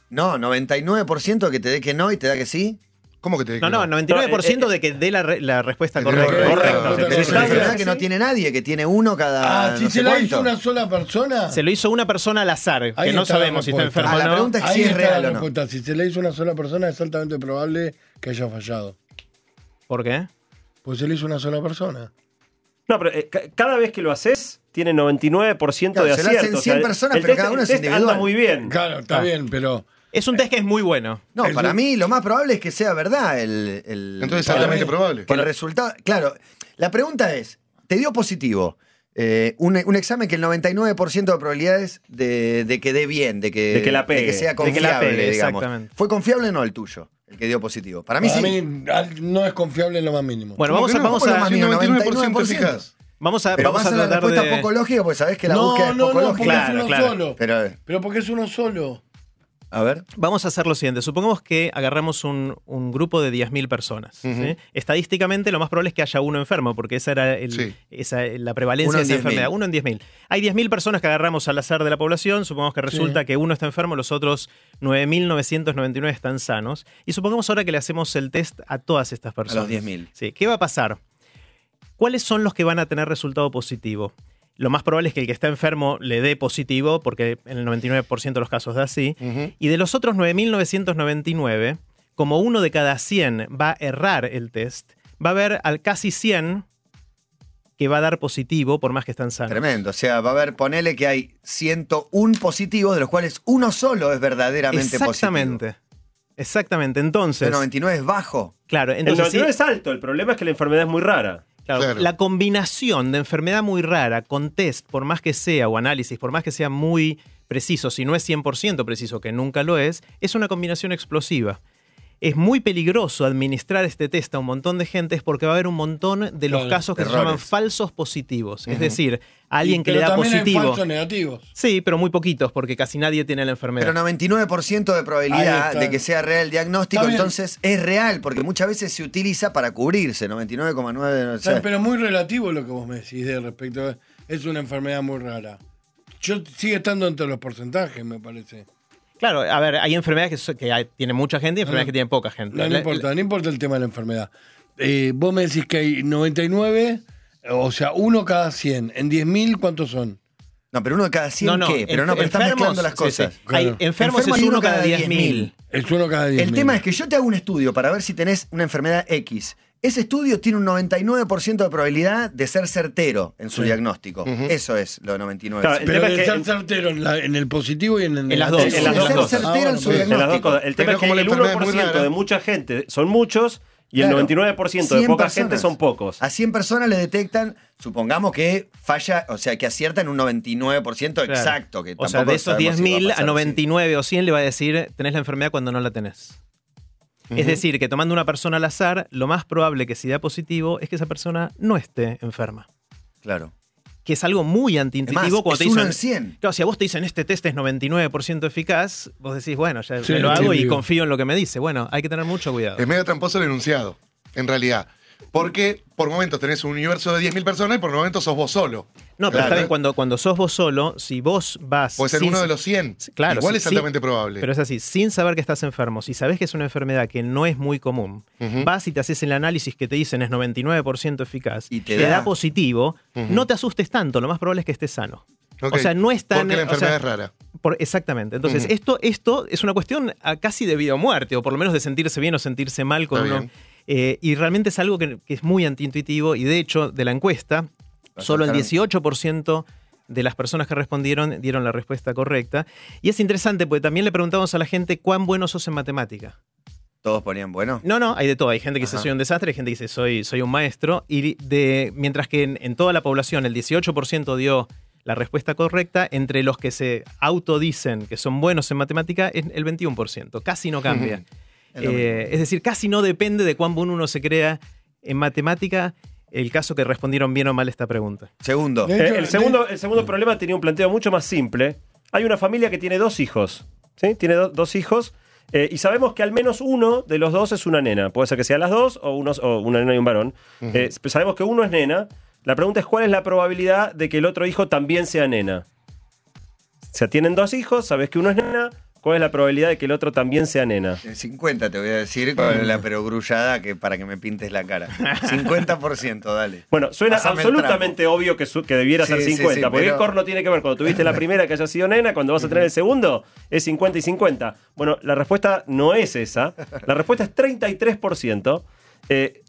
No, 99% que te dé que no y te da que sí. ¿Cómo que te No, no, 99% No, eh, de que dé la, re- la respuesta Que correcta. dé la Correcto. Pero es enfermedad que no tiene nadie, que tiene uno cada. Ah, si no se la cuánto. hizo una sola persona. Se lo hizo una persona al azar, Ahí que no la sabemos si está enfermo Ah, la o no. pregunta es si es real la o no. Si se le hizo una sola persona, es altamente probable que haya fallado. ¿Por qué? Pues se le hizo una sola persona. No, pero eh, ca- cada vez que lo haces, tiene 99% Claro, de se lo acierto. hacen o sea, 100 personas, pero test- cada uno es individual. anda muy bien. Claro, está Ah. bien, pero. Es un test que es muy bueno. No, El para mí lo más probable es que sea verdad el. el- Entonces altamente probable. que el resultado. Claro, la pregunta es: ¿te dio positivo? eh, un, un examen que el 99% de probabilidades de, de que dé bien, de que, De que la pegue, de que sea de que confiable, la pegue, digamos. exactamente. ¿Fue confiable o no el tuyo? El que dio positivo. Para mí Para sí. mí no es confiable en lo más mínimo. Bueno, ¿Cómo vamos a, no? vamos ¿Cómo a, lo más Sí, mínimo? 99% 99%. eficaz. vamos a, Pero vamos a la tratar respuesta de... poco lógica porque sabés que la no, búsqueda es no, poco no, porque lógica. Claro, es uno claro. solo. Pero, Pero porque es uno solo. A ver. Vamos a hacer lo siguiente. Supongamos que agarramos un, un grupo de 10.000 personas. Estadísticamente, lo más probable es que haya uno enfermo, porque esa era el- Sí. esa- la prevalencia de esa 10.000. enfermedad. Uno en 10.000. Hay 10.000 personas que agarramos al azar de la población. Supongamos que resulta que uno está enfermo, los otros 9.999 están sanos. Y supongamos ahora que le hacemos el test a todas estas personas. 10.000. Sí. ¿Qué va a pasar? ¿Cuáles son los que van a tener resultado positivo? Lo más probable es que el que está enfermo le dé positivo, porque en el 99% de los casos da así. Y de los otros 9.999, como uno de cada 100 va a errar el test, va a haber al casi 100 que va a dar positivo por más que están sanos. Tremendo. O sea, va a haber, ponele que hay 101 positivos, de los cuales uno solo es verdaderamente Exactamente. Exactamente. Entonces, positivo. El 99 es bajo. claro, El entonces 99 sí, es alto, el problema es que la enfermedad es muy rara. Claro, Claro. la combinación de enfermedad muy rara con test, por más que sea, o análisis, por más que sea muy preciso, si no es 100% preciso, que nunca lo es, es una combinación explosiva. Es muy peligroso administrar este test a un montón de gente es porque va a haber un montón de los Claro, casos que se llaman falsos positivos. Es decir, a alguien Y- que le pero da también hay positivo. falsos negativos. Sí, pero muy poquitos, porque casi nadie tiene la enfermedad. Pero 99% de probabilidad de que sea real el diagnóstico, entonces es real, porque muchas veces se utiliza para cubrirse, 99,9. no sé. ¿Sabes? Pero muy relativo lo que vos me decís de respecto. a- Es una enfermedad muy rara. Yo sigue estando entre los porcentajes, me parece. Claro, a ver, hay enfermedades que, so- que hay- tiene mucha gente y enfermedades No. que tienen poca gente. No, no importa, no importa el tema de la enfermedad. Eh, vos me decís que hay 99, o sea, uno cada 100. En 10.000, ¿cuántos son? No, pero uno de cada 100 No, no, qué. Pero no, pero estás mezclando las sí, cosas. sí. Hay Claro. enfermos, Enfermos es hay uno uno cada cada 10.000. Es uno cada 10.000. El tema es que yo te hago un estudio para ver si tenés una enfermedad X. Ese estudio tiene un 99% de probabilidad de ser certero en su Sí. diagnóstico. Eso es lo 99. Claro, el Pero tema de es que ser certero en, la- en el positivo y en el En las negativo. dos, en las de dos ser certero en Ah, su bueno, En las dos diagnóstico. cosas. El tema Pero es que como el enfermedad es muy 1% rara. de mucha gente son muchos y el Claro. 99% de 100 poca personas. gente son pocos. A 100 personas le detectan, supongamos que falla, o sea, que aciertan un 99% Claro. exacto. Que O sea, de esos sabemos si va 10.000 a sí. 99 o 100 le va a decir, tenés la enfermedad cuando no la tenés. Es decir, que tomando una persona al azar, lo más probable que si da positivo es que esa persona no esté enferma. Claro. Que es algo muy antiintuitivo más, cuando es te uno dicen. en 100. Claro, si a vos te dicen este test es 99% eficaz, vos decís, bueno, ya Sí, me lo hago y confío en lo que me dice. Bueno, hay que tener mucho cuidado. Es medio tramposo el enunciado, en realidad. Porque por momentos tenés un universo de 10.000 personas y por momentos sos vos solo. No, pero Claro. está bien, cuando, cuando sos vos solo, si vos vas. Puede ser sin- uno de los 100. Sí, Claro, Igual sí, es sí, altamente probable. Pero es así, sin saber que estás enfermo, si sabes que es una enfermedad que no es muy común, Ujú. vas y te haces el análisis que te dicen es 99% eficaz, Y te te, da. da. positivo, no te asustes tanto, lo más probable es que estés sano. Ok. O sea, no es tan. Porque la o sea, enfermedad es rara. por- exactamente. Entonces, Ujú. esto, esto es una cuestión ah, casi de vida o muerte, o por lo menos de sentirse bien o sentirse mal con Está uno. bien. Eh, y realmente es algo que, que es muy antiintuitivo. Y de hecho, de la encuesta, solo el sacaron- 18% de las personas que respondieron dieron la respuesta correcta. Y es interesante porque también le preguntamos a la gente cuán bueno sos en matemática. Todos ponían bueno. No, no, hay de todo. Hay gente que dice soy un desastre, hay gente que dice soy, soy un maestro. Y de, mientras que en, en toda la población el 18% dio la respuesta correcta, entre los que se autodicen que son buenos en matemática es el 21%. Casi no cambia. Eh, es decir, casi no depende de cuán bueno uno se crea en matemática el caso que respondieron bien o mal esta pregunta. Segundo. Eh, el, segundo, el segundo problema tenía un planteo mucho más simple. Hay una familia que tiene dos hijos. ¿sí? Tiene do- dos hijos. eh, y sabemos que al menos uno de los dos es una nena. Puede ser que sean las dos o, unos, o una nena y un varón. Eh, sabemos que uno es nena. La pregunta es cuál es la probabilidad de que el otro hijo también sea nena. O sea, tienen dos hijos, sabes que uno es nena. ¿Cuál es la probabilidad de que el otro también sea nena? El 50 te voy a decir con la perogrullada que para que me pintes la cara. 50%, dale. Bueno, suena Pásame el absolutamente obvio que, su- que debiera Sí, ser sí, 50. sí, porque pero- ¿qué corno tiene que ver? Cuando tuviste la primera que haya sido nena, cuando vas a tener el segundo, es 50 y 50. Bueno, la respuesta no es esa. La respuesta es 33%. Eh,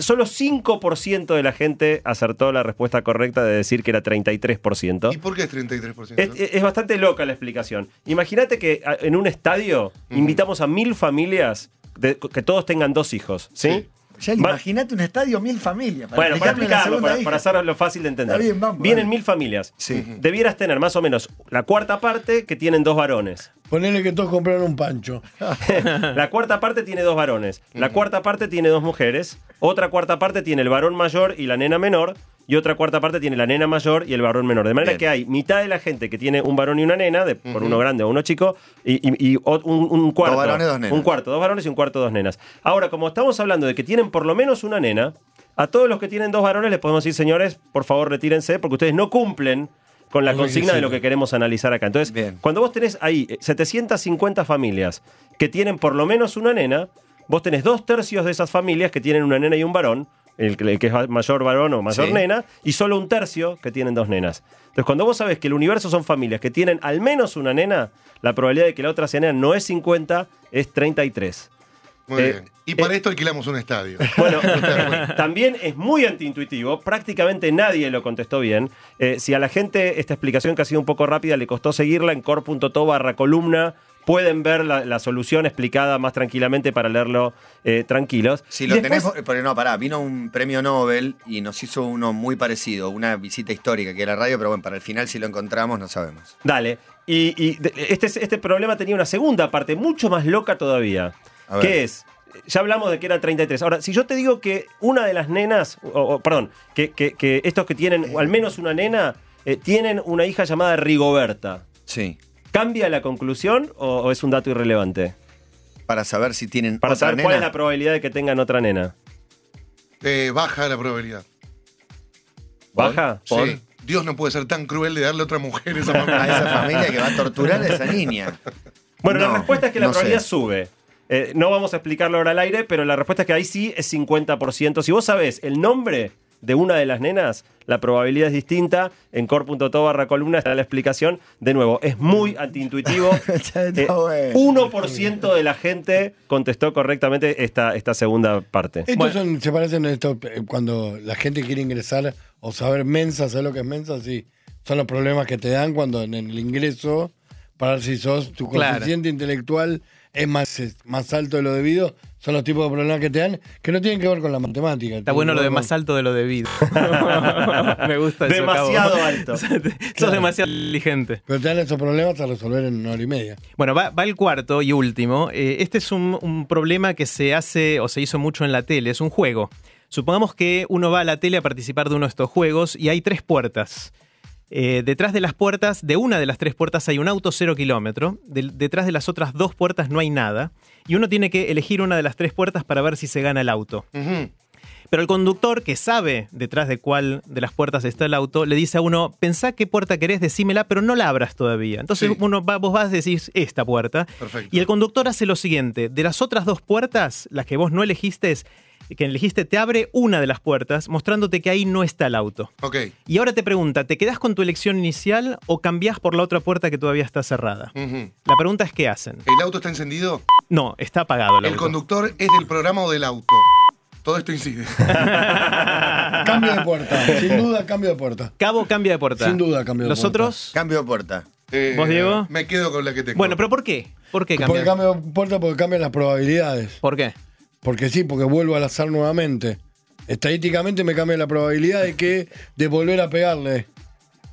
solo 5% de la gente acertó la respuesta correcta de decir que era 33%. ¿Y por qué es 33%? Es, es- es bastante loca la explicación. Imagínate que en un estadio invitamos a mil familias de- que todos tengan dos hijos, ¿sí? Sí. Imagínate un estadio, mil familias. bueno, para explicarme la explicarlo, para, para hacerlo fácil de entender. Está bien, vamos, Vienen mil familias. Sí. Debieras tener más o menos la cuarta parte que tienen dos varones. Ponele que todos compraron un pancho. La cuarta parte tiene dos varones. La cuarta parte tiene dos mujeres. Otra cuarta parte tiene el varón mayor y la nena menor. y otra cuarta parte tiene la nena mayor y el varón menor. De manera Bien. que hay mitad de la gente que tiene un varón y una nena, de, por uno grande o uno chico, y, y- y o- un, un cuarto. Dos varones, dos nenas. Un cuarto, dos varones y un cuarto, dos nenas. Ahora, como estamos hablando de que tienen por lo menos una nena, a todos los que tienen dos varones les podemos decir, señores, por favor retírense, porque ustedes no cumplen con la consigna de lo que queremos analizar acá. Entonces, Bien. cuando vos tenés ahí eh, 750 familias que tienen por lo menos una nena, vos tenés dos tercios de esas familias que tienen una nena y un varón, el, que- es mayor varón o mayor Sí. nena, y solo un tercio que tienen dos nenas. Entonces, cuando vos sabés que el universo son familias que tienen al menos una nena, la probabilidad de que la otra sea nena no es 50, es 33. Muy Eh, bien. Y para esto alquilamos un estadio. Bueno, también es muy antiintuitivo, prácticamente nadie lo contestó bien. Eh, si a la gente esta explicación que ha sido un poco rápida le costó seguirla en core.to barra columna, pueden ver la, la solución explicada más tranquilamente para leerlo eh, tranquilos. Si lo después- tenés, porque no, pará, vino un premio Nobel y nos hizo uno muy parecido, una visita histórica que era radio, pero bueno, para el final si lo encontramos no sabemos. Dale. Y, y este, este problema tenía una segunda parte, mucho más loca todavía. Que es, ya hablamos de que eran 33. Ahora, si yo te digo que una de las nenas, o, o, perdón, que, que- que estos que tienen al menos una nena, eh, tienen una hija llamada Rigoberta. Sí. ¿Cambia la conclusión o, o es un dato irrelevante? Para saber si tienen Para otra saber cuál es nena. la probabilidad de que tengan otra nena. Eh, baja la probabilidad. ¿Baja? ¿Por? Sí. Dios no puede ser tan cruel de darle a otra mujer esa a esa familia que va a torturar a esa niña. Bueno, la respuesta es que la no sé. probabilidad sube. Eh, no vamos a explicarlo ahora al aire, pero la respuesta es que ahí sí es 50%. Si vos sabés el nombre de una de las nenas, la probabilidad es distinta. En core.to barra columna está la explicación. De nuevo, es muy antiintuitivo. Está Eh, bueno. 1% de la gente contestó correctamente esta, esta segunda parte. Estos Bueno. son, se parecen a esto eh, cuando la gente quiere ingresar o saber mensa, ¿sabes lo que es mensa? Sí. Son los problemas que te dan cuando en el ingreso, para ver si sos tu Claro. coeficiente intelectual es más, es más alto de lo debido, son los tipos de problemas que te dan que no tienen que ver con la matemática. Está bueno lo de más alto de lo debido. Me gusta eso. Demasiado Cabo. alto. Sos demasiado inteligente. Pero te dan esos problemas a resolver en una hora y media. Bueno, va, va el cuarto y último. Eh, este es un, un problema que se hace o se hizo mucho en la tele. Es un juego. Supongamos que uno va a la tele a participar de uno de estos juegos y hay tres puertas. Eh, detrás de las puertas, de una de las tres puertas hay un auto cero kilómetro. Detrás de las otras dos puertas no hay nada. Y uno tiene que elegir una de las tres puertas para ver si se gana el auto. Pero el conductor, que sabe detrás de cuál de las puertas está el auto, le dice a uno, pensá qué puerta querés, decímela, pero no la abras todavía. Entonces Sí. uno va, vos vas a decir esta puerta. Perfecto. Y el conductor hace lo siguiente, de las otras dos puertas, las que vos no elegiste, que elegiste, te abre una de las puertas, mostrándote que ahí no está el auto. Ok. Y ahora te pregunta, ¿te quedás con tu elección inicial o cambiás por la otra puerta que todavía está cerrada? La pregunta es, ¿qué hacen? ¿El auto está encendido? No, está apagado el ¿El auto. conductor es del programa o del auto? Todo esto incide. Cambio de puerta, sin duda cambio de puerta. Cabo cambia de puerta. Sin duda cambio de ¿Los puerta. otros? Cambio de puerta. Eh, ¿Vos, Diego? Me quedo con la que tengo. Bueno, pero ¿por qué? ¿Por qué Porque cambia? cambio de puerta porque cambian las probabilidades. ¿Por qué? Porque sí, porque vuelvo al azar nuevamente. Estadísticamente me cambia la probabilidad de que de volver a pegarle.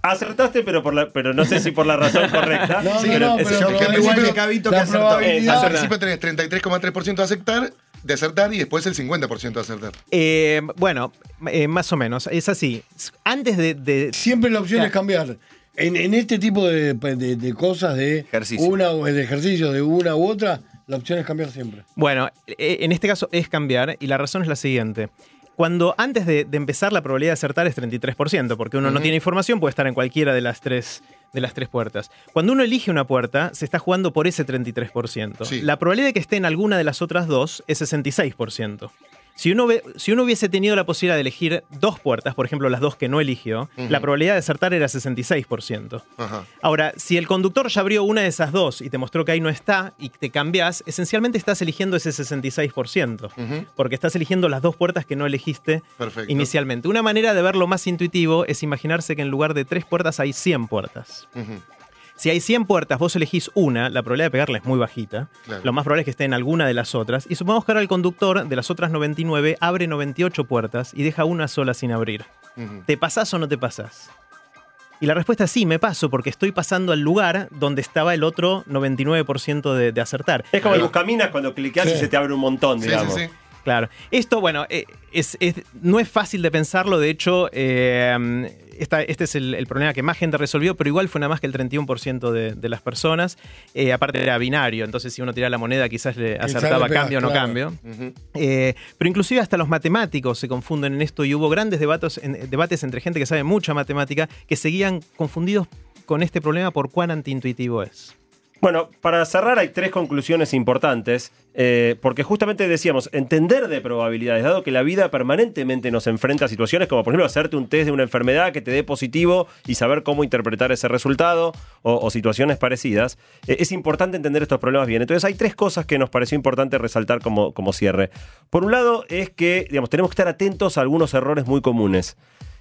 Acertaste, pero, por la, pero no sé si por la razón correcta. No, Sí, no, pero no, pero, que pero al Igual principio- que Cabito que acertó. Al principio tenés 33,3% de acertar, de acertar y después el 50% de acertar. Eh, bueno, eh, más o menos. Es así. Antes de. de- Siempre la opción Claro. es cambiar. En, en este tipo de, de- de cosas de Ejercicio. una o de ejercicio de una u otra, la opción es cambiar siempre. bueno, eh, en este caso es cambiar y la razón es la siguiente. Cuando antes de, de empezar la probabilidad de acertar es 33%, porque uno no tiene información, puede estar en cualquiera de las tres de las tres puertas. Cuando uno elige una puerta, se está jugando por ese 33%. Sí. La probabilidad de que esté en alguna de las otras dos es 66%. Si uno, ve- si uno hubiese tenido la posibilidad de elegir dos puertas, por ejemplo las dos que no eligió, la probabilidad de acertar era 66%. Ajá. Ahora, si el conductor ya abrió una de esas dos y te mostró que ahí no está y te cambias, esencialmente estás eligiendo ese 66%, Ujú. porque estás eligiendo las dos puertas que no elegiste Perfecto. inicialmente. Una manera de verlo más intuitivo es imaginarse que en lugar de tres puertas hay 100 puertas. Si hay 100 puertas, vos elegís una, la probabilidad de pegarla es muy bajita. Claro. Lo más probable es que esté en alguna de las otras. Y supongamos que ahora el conductor de las otras 99 abre 98 puertas y deja una sola sin abrir. ¿Te pasás o no te pasás? Y la respuesta es sí, me paso, porque estoy pasando al lugar donde estaba el otro 99% de, de acertar. Es como el buscaminas cuando cliqueas Sí. y se te abre un montón, Sí, digamos. sí, sí. Claro. Esto, bueno, eh, es, es- no es fácil de pensarlo. De hecho, eh, esta- este es el, el problema que más gente resolvió, pero igual fue nada más que el 31% de, de las personas. Eh, aparte era binario, entonces si uno tiraba la moneda quizás le acertaba cambio o no cambio. Eh, pero inclusive hasta los matemáticos se confunden en esto y hubo grandes debates, en- debates entre gente que sabe mucha matemática que seguían confundidos con este problema por cuán antiintuitivo es. Bueno, para cerrar hay tres conclusiones importantes, eh, porque justamente decíamos, entender de probabilidades, dado que la vida permanentemente nos enfrenta a situaciones como por ejemplo hacerte un test de una enfermedad que te dé positivo y saber cómo interpretar ese resultado o, situaciones parecidas, eh, es importante entender estos problemas bien. Entonces hay tres cosas que nos pareció importante resaltar como, como cierre. Por un lado es que digamos, tenemos que estar atentos a algunos errores muy comunes.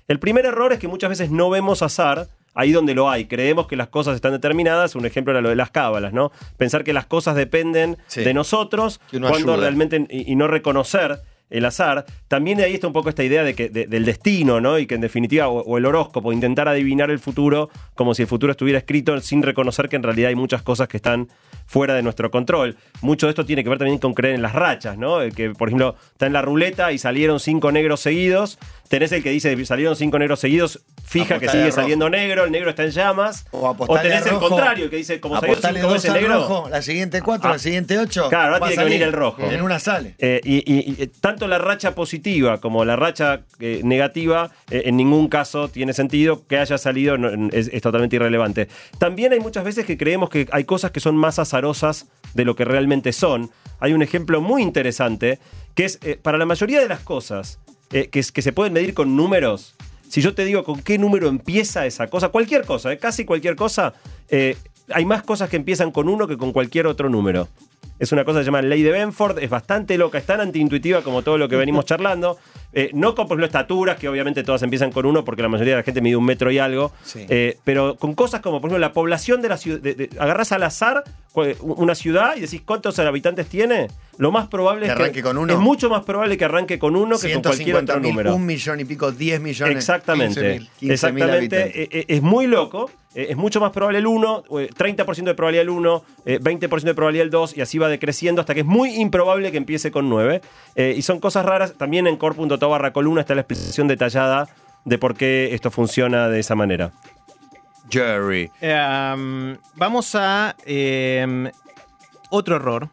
El primer error es que muchas veces no vemos azar ahí donde lo hay. Creemos que las cosas están determinadas. Un ejemplo era lo de las cábalas, ¿no? Pensar que las cosas dependen Sí. de nosotros cuando ayuda. realmente y, y no reconocer el azar. También de ahí está un poco esta idea de que, de- del destino, ¿no? Y que en definitiva, o, o el horóscopo, intentar adivinar el futuro como si el futuro estuviera escrito sin reconocer que en realidad hay muchas cosas que están fuera de nuestro control. Mucho de esto tiene que ver también con creer en las rachas, ¿no? El que, por ejemplo, está en la ruleta y salieron cinco negros seguidos. Tenés el que dice salieron cinco negros seguidos, fija que sigue saliendo negro, el negro está en llamas. O apostale tenés el contrario, que dice como salió cinco veces negro. rojo, la siguiente cuatro, Ah. la siguiente ocho. Claro, ahora tiene que venir el rojo. En una sale. Eh, y, y- y tanto la racha positiva como la racha eh, negativa eh, en ningún caso tiene sentido que haya salido no, es, es totalmente irrelevante. También hay muchas veces que creemos que hay cosas que son más azarosas de lo que realmente son. Hay un ejemplo muy interesante que es eh, para la mayoría de las cosas eh, que, se pueden medir con números. Si yo te digo con qué número empieza esa cosa, cualquier cosa, eh, casi cualquier cosa, eh, hay más cosas que empiezan con uno que con cualquier otro número. Es una cosa que se llama ley de Benford, es bastante loca, es tan antiintuitiva como todo lo que venimos charlando. Eh, no con, por ejemplo, estaturas, que obviamente todas empiezan con uno, porque la mayoría de la gente mide un metro y algo. Sí. Eh, pero con cosas como, por ejemplo, la población de la ciudad. de- de- agarrás al azar una ciudad y decís cuántos habitantes tiene. Lo más probable Que es que. arranque con uno. Es mucho más probable que arranque con uno que con cualquier 150 otro mil, número. un millón y pico, 10 millones. Exactamente. 15.000, 15.000 Exactamente. Eh, eh, Es muy loco. Eh, Es mucho más probable el 1, eh, 30% de probabilidad el 1, eh, 20% de probabilidad el 2 y así va decreciendo hasta que es muy improbable que empiece con 9. Eh, Y son cosas raras. También en core.to barra columna está la explicación detallada de por qué esto funciona de esa manera. Jerry. Em, vamos a em, otro error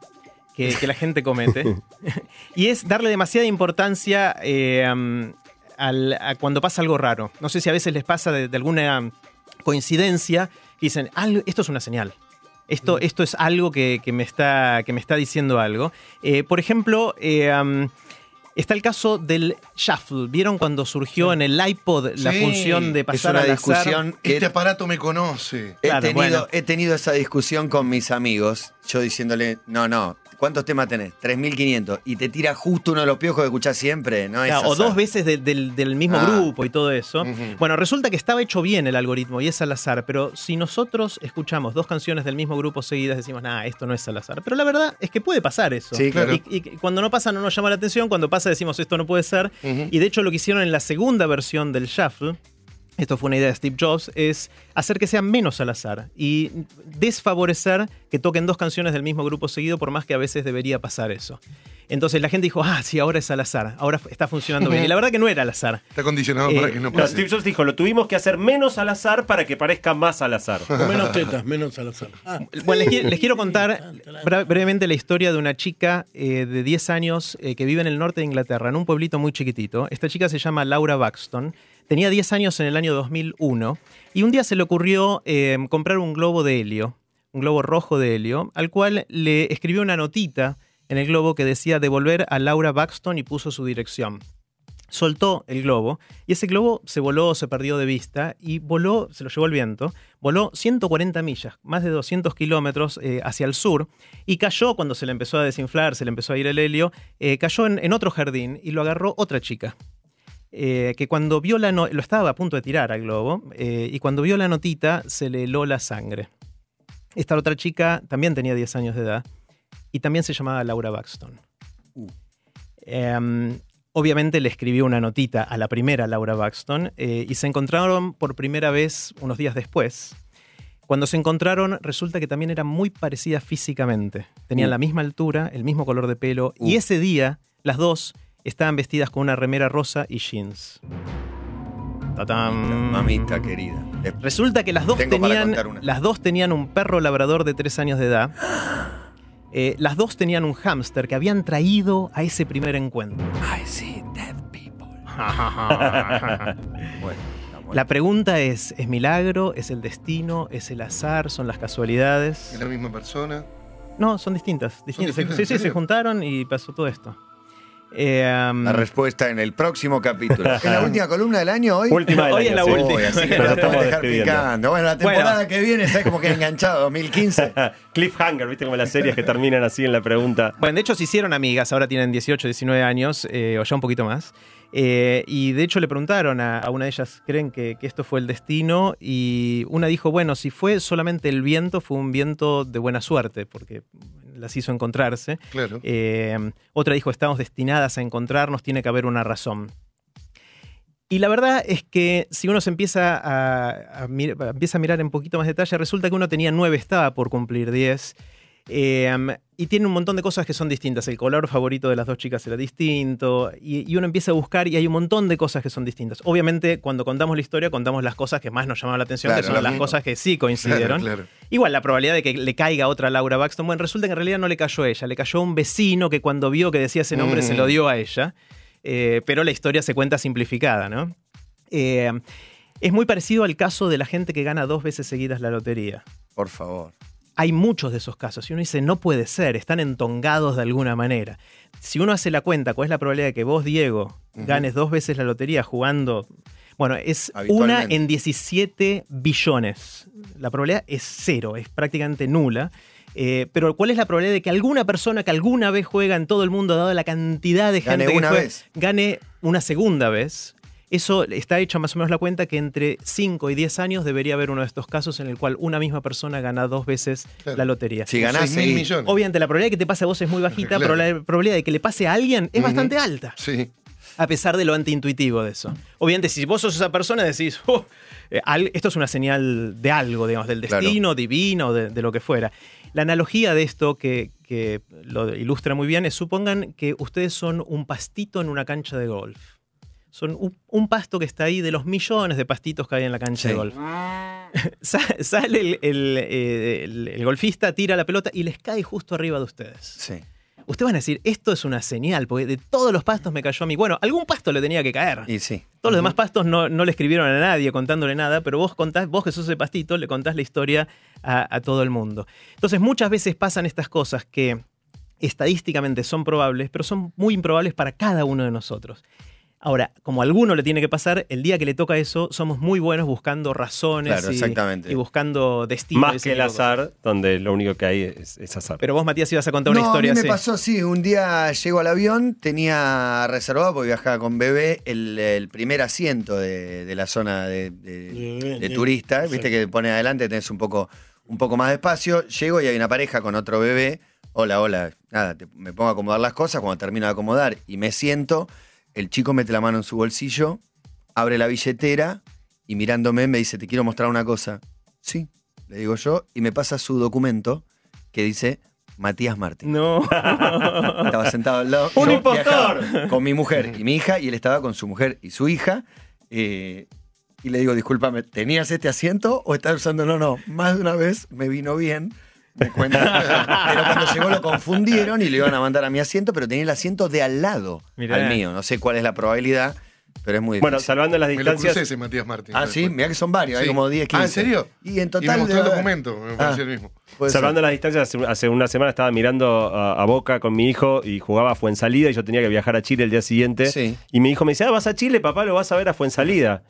que, que la gente comete. y es darle demasiada importancia em, al- a cuando pasa algo raro. No sé si a veces les pasa de, de alguna coincidencia y dicen, "Algo- esto es una señal. Esto, esto es algo que, que me está, que me está diciendo algo. Eh, por ejemplo, em, está el caso del shuffle. ¿Vieron cuando surgió en el iPod la Sí, función de Es pasar una al azar? discusión Este aparato me conoce. he, Claro, tenido, bueno. he tenido esa discusión con mis amigos. Yo diciéndole, no, no, ¿cuántos temas tenés? 3.500. Y te tira justo uno de los piojos que escuchás siempre. No Claro, o dos veces de- del, del mismo Ah. grupo y todo eso. Bueno, resulta que estaba hecho bien el algoritmo y es al azar, pero si nosotros escuchamos dos canciones del mismo grupo seguidas, decimos, nah, esto no es al azar. Pero la verdad es que puede pasar eso. Sí, claro. Y, y cuando no pasa no nos llama la atención, cuando pasa decimos, esto no puede ser. Y de hecho lo que hicieron en la segunda versión del Shuffle, esto fue una idea de Steve Jobs, es hacer que sea menos al azar y desfavorecer que toquen dos canciones del mismo grupo seguido, por más que a veces debería pasar eso. Entonces la gente dijo, ah, sí, ahora es al azar, ahora está funcionando bien. Y la verdad que no era al azar. Está condicionado Eh, para que no pase. Steve Jobs dijo, lo tuvimos que hacer menos al azar para que parezca más al azar. Menos tetas, menos al azar. Ah, Bueno, les, qui- les quiero contar bre- brevemente la historia de una chica eh, de 10 años eh, que vive en el norte de Inglaterra, en un pueblito muy chiquitito. Esta chica se llama Laura Buxton. Tenía 10 años en el año 2001 y un día se le ocurrió eh, comprar un globo de helio, un globo rojo de helio, al cual le escribió una notita en el globo que decía devolver a Laura Buxton y puso su dirección. Soltó el globo y ese globo se voló, se perdió de vista y voló, se lo llevó el viento, voló 140 millas, más de 200 kilómetros eh, hacia el sur y cayó cuando se le empezó a desinflar, se le empezó a ir el helio, eh, cayó en otro jardín y lo agarró otra chica. Eh, que cuando vio la no- lo estaba a punto de tirar al globo eh, y cuando vio la notita se le heló la sangre. Esta otra chica también tenía 10 años de edad y también se llamaba Laura Buxton. Em, obviamente le escribió una notita a la primera Laura Buxton eh, y se encontraron por primera vez unos días después. Cuando se encontraron, resulta que también eran muy parecidas físicamente. Tenían Uh. la misma altura, el mismo color de pelo, y ese día Las dos estaban vestidas con una remera rosa y jeans. Tatán. Mamita querida. Resulta que las dos, Tengo tenían, una. las dos tenían un perro labrador de tres años de edad. Eh, las dos tenían un hámster que habían traído a ese primer encuentro. I see dead people. Bueno. La pregunta es, ¿es milagro? ¿Es el destino? ¿Es el azar? ¿Son las casualidades? Es la misma persona. No, son distintas. distintas. distintas, sí, ¿en sí, se juntaron y pasó todo esto. Eh, um, La respuesta en el próximo capítulo. ¿Es la última columna del año hoy? Última del Hoy año, es la sí. última. Así que Nos la estamos podemos dejar picando. Bueno, la temporada Bueno. que viene, ¿sabes cómo que enganchado? 2015. Cliffhanger, viste como las series que terminan así en la pregunta. Bueno, de hecho se hicieron amigas, ahora tienen 18, 19 años, eh, o ya un poquito más. Eh, y de hecho le preguntaron a, a una de ellas, ¿creen que, que esto fue el destino? Y una dijo, bueno, si fue solamente el viento, fue un viento de buena suerte, porque las hizo encontrarse. Claro. Eh, otra dijo, estamos destinadas a encontrarnos, tiene que haber una razón. Y la verdad es que si uno se empieza a, empieza a mirar en poquito más detalle, resulta que uno tenía nueve, estaba por cumplir 10. Eh, y tiene un montón de cosas que son distintas. El color favorito de las dos chicas era distinto. Y, y uno empieza a buscar y hay un montón de cosas que son distintas. Obviamente, cuando contamos la historia, contamos las cosas que más nos llamaban la atención, Claro, que son las cosas que sí Claro, coincidieron. claro. Igual la probabilidad de que le caiga otra Laura Baxton, bueno, resulta que en realidad no le cayó a ella, le cayó a un vecino que cuando vio que decía ese nombre Mm. se lo dio a ella, Eh, pero la historia se cuenta simplificada, ¿no? Eh, es muy parecido al caso de la gente que gana dos veces seguidas la lotería. Por favor. Hay muchos de esos casos y uno dice, no puede ser, están entongados de alguna manera. Si uno hace la cuenta, ¿cuál es la probabilidad de que vos, Diego, ganes dos veces la lotería jugando? Bueno, es una en 17 billones. La probabilidad es cero, es prácticamente nula. Eh, pero ¿cuál es la probabilidad de que alguna persona que alguna vez juega en todo el mundo, dado la cantidad de Gane gente que una juega, vez. gane una segunda vez? Eso está hecho más o menos la cuenta que entre 5 y 10 años debería haber uno de estos casos en el cual una misma persona gana dos veces Claro. la lotería. Si ganás, seis mil seguí. millones. Obviamente la probabilidad de que te pase a vos es muy bajita, Claro. pero la probabilidad de que le pase a alguien es bastante alta, Sí. a pesar de lo antiintuitivo de eso. Obviamente si vos sos esa persona decís, "Oh, eh, esto es una señal de algo, digamos, del Claro. destino, divino, de, de lo que fuera. La analogía de esto que, que lo ilustra muy bien es, supongan que ustedes son un pastito en una cancha de golf. Son un, un pasto que está ahí de los millones de pastitos que hay en la cancha Sí. de golf. Sa- Sale el, el- eh, el- el golfista, tira la pelota y les cae justo arriba de ustedes. Sí. Ustedes van a decir, esto es una señal, porque de todos los pastos me cayó a mí. Bueno, algún pasto le tenía que caer. Y sí. Todos los demás pastos no, no le escribieron a nadie contándole nada, pero vos contás, vos que sos el pastito, le contás la historia a, a todo el mundo. Entonces, muchas veces pasan estas cosas que estadísticamente son probables, pero son muy improbables para cada uno de nosotros. Ahora, como a alguno le tiene que pasar, el día que le toca eso, somos muy buenos buscando razones Claro, y, exactamente. y buscando destinos. Más que el azar, donde lo único que hay es, es azar. Pero vos, Matías, ibas a contar una historia a mí me pasó, sí. Un día llego al avión, tenía reservado, porque viajaba con bebé, el, el primer asiento de, de la zona de, turistas. sí. Viste que pone adelante, tenés un poco, un poco más de espacio. Llego y hay una pareja con otro bebé. Hola, hola. Nada, te- me pongo a acomodar las cosas. Cuando termino de acomodar y me siento, el chico mete la mano en su bolsillo, abre la billetera y mirándome me dice, te quiero mostrar una cosa. Sí, le digo yo, y me pasa su documento que dice Matías Martín. No. Estaba sentado al lado. ¡Un impostor! Con mi mujer y mi hija, y él estaba con su mujer y su hija. eh, y le digo, discúlpame, ¿tenías este asiento o estás usando? No, no, más de una vez me vino bien. Me cuenta. pero cuando llegó lo confundieron y le iban a mandar a mi asiento, pero tenía el asiento de al lado Mirá. al mío. No sé cuál es la probabilidad, pero es muy difícil. Bueno, salvando las Me lo distancias. crucé ese Matías Martín. ah, sí, mira que son varios, hay Sí. como 10, 15. Ah, ¿en serio? Y en Y total. me mostró el debe haber- documento, me Ah. pareció el mismo. puede ser. Salvando las distancias, hace, hace una semana estaba mirando a, a Boca con mi hijo y jugaba a Fuensalida y yo tenía que viajar a Chile el día siguiente. Sí. Y mi hijo me dice, ah, vas a Chile, papá, lo vas a ver a Fuensalida.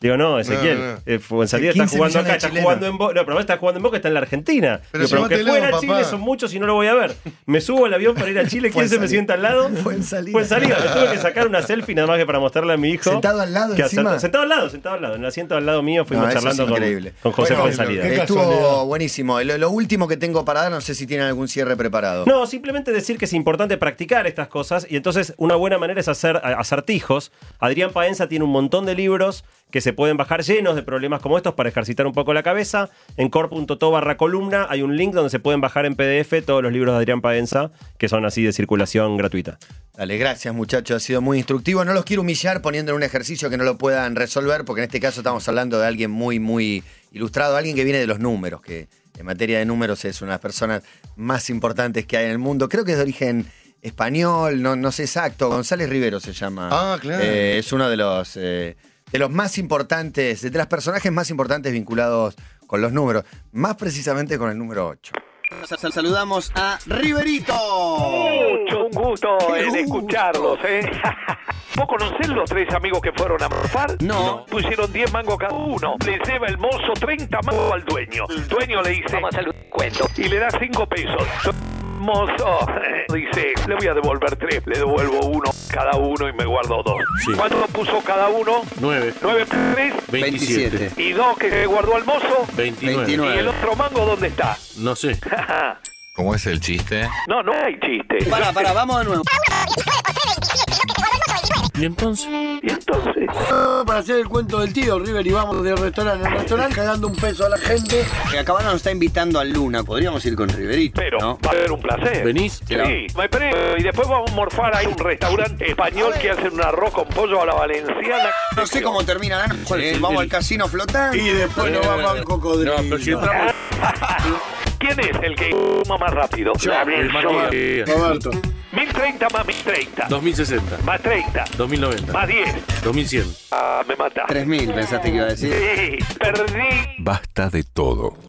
Digo, no, Ezequiel, No, no. eh, está 15 jugando acá, está jugando en Boca. No, pero está jugando en Boca, está en la Argentina. Pero Digo, aunque fuera a papá. Chile son muchos y no lo voy a ver. Me subo al avión para ir a Chile, ¿quién se me sienta al lado? Fuensalida. Fuensalida. Me tuve que sacar una selfie nada más que para mostrarle a mi hijo. Sentado al lado que encima. acertó- Sentado al lado, sentado al lado. En el asiento al lado mío fuimos No, charlando con, increíble. con José Bueno, Fuensalida. qué Estuvo buenísimo. Lo, lo último que tengo para dar, no sé si tienen algún cierre preparado. No, simplemente decir que es importante practicar estas cosas y entonces una buena manera es hacer acertijos. Adrián Paenza tiene un montón de libros que se pueden bajar llenos de problemas como estos para ejercitar un poco la cabeza. En core.to barra columna hay un link donde se pueden bajar en PDF todos los libros de Adrián Paenza, que son así de circulación gratuita. Dale, gracias muchachos, ha sido muy instructivo. No los quiero humillar poniendo en un ejercicio que no lo puedan resolver, porque en este caso estamos hablando de alguien muy, muy ilustrado, alguien que viene de los números, que en materia de números es una de las personas más importantes que hay en el mundo. Creo que es de origen español, no, no sé exacto, González Rivero se llama. Ah, claro. Eh, es uno de los, eh, de los más importantes, de los personajes más importantes vinculados con los números, más precisamente con el número 8. Sal- Saludamos a Riverito. Mucho un gusto en escucharlos, ¿eh? ¿Vos conocés los tres amigos que fueron a morfar? No. Pusieron 10 mangos cada uno. Le lleva el mozo 30 mangos al dueño. El dueño le dice, vamos a hacer un cuento. Y le da 5 pesos. Mozo, dice, le voy a devolver 3. Le devuelvo uno cada uno y me guardo dos. Sí. ¿Cuánto puso cada uno? 9, 9 3. 27, ¿Y dos que se guardó al mozo? 29. 29. ¿Y el otro mango dónde está? No sé. ¿Cómo es el chiste? no, no hay chiste. Para, para, vamos de nuevo. ¿Y entonces? Y entonces... Para hacer el cuento del tío, River, y vamos de restaurante en restaurante cagando un peso a la gente. Eh, Cabana nos está invitando a Luna. Podríamos ir con Riverito. Pero ¿no? va a ser un placer. ¿Venís? Sí, me pre- y después vamos a morfar ahí un restaurante español que hacen un arroz con pollo a la valenciana. No sé cómo termina la noche. eh. Vamos al casino flotante. Y después nos vamos al cocodrilo. No, pero si entramos. ¿Quién es el que fuma más rápido? El Matías. Roberto. 1030 más 1030. 2060. Más 30. 2090. Más 10. 2100. Ah, me mataste. 3.000, pensaste que iba a decir. Sí, perdí. Basta de todo.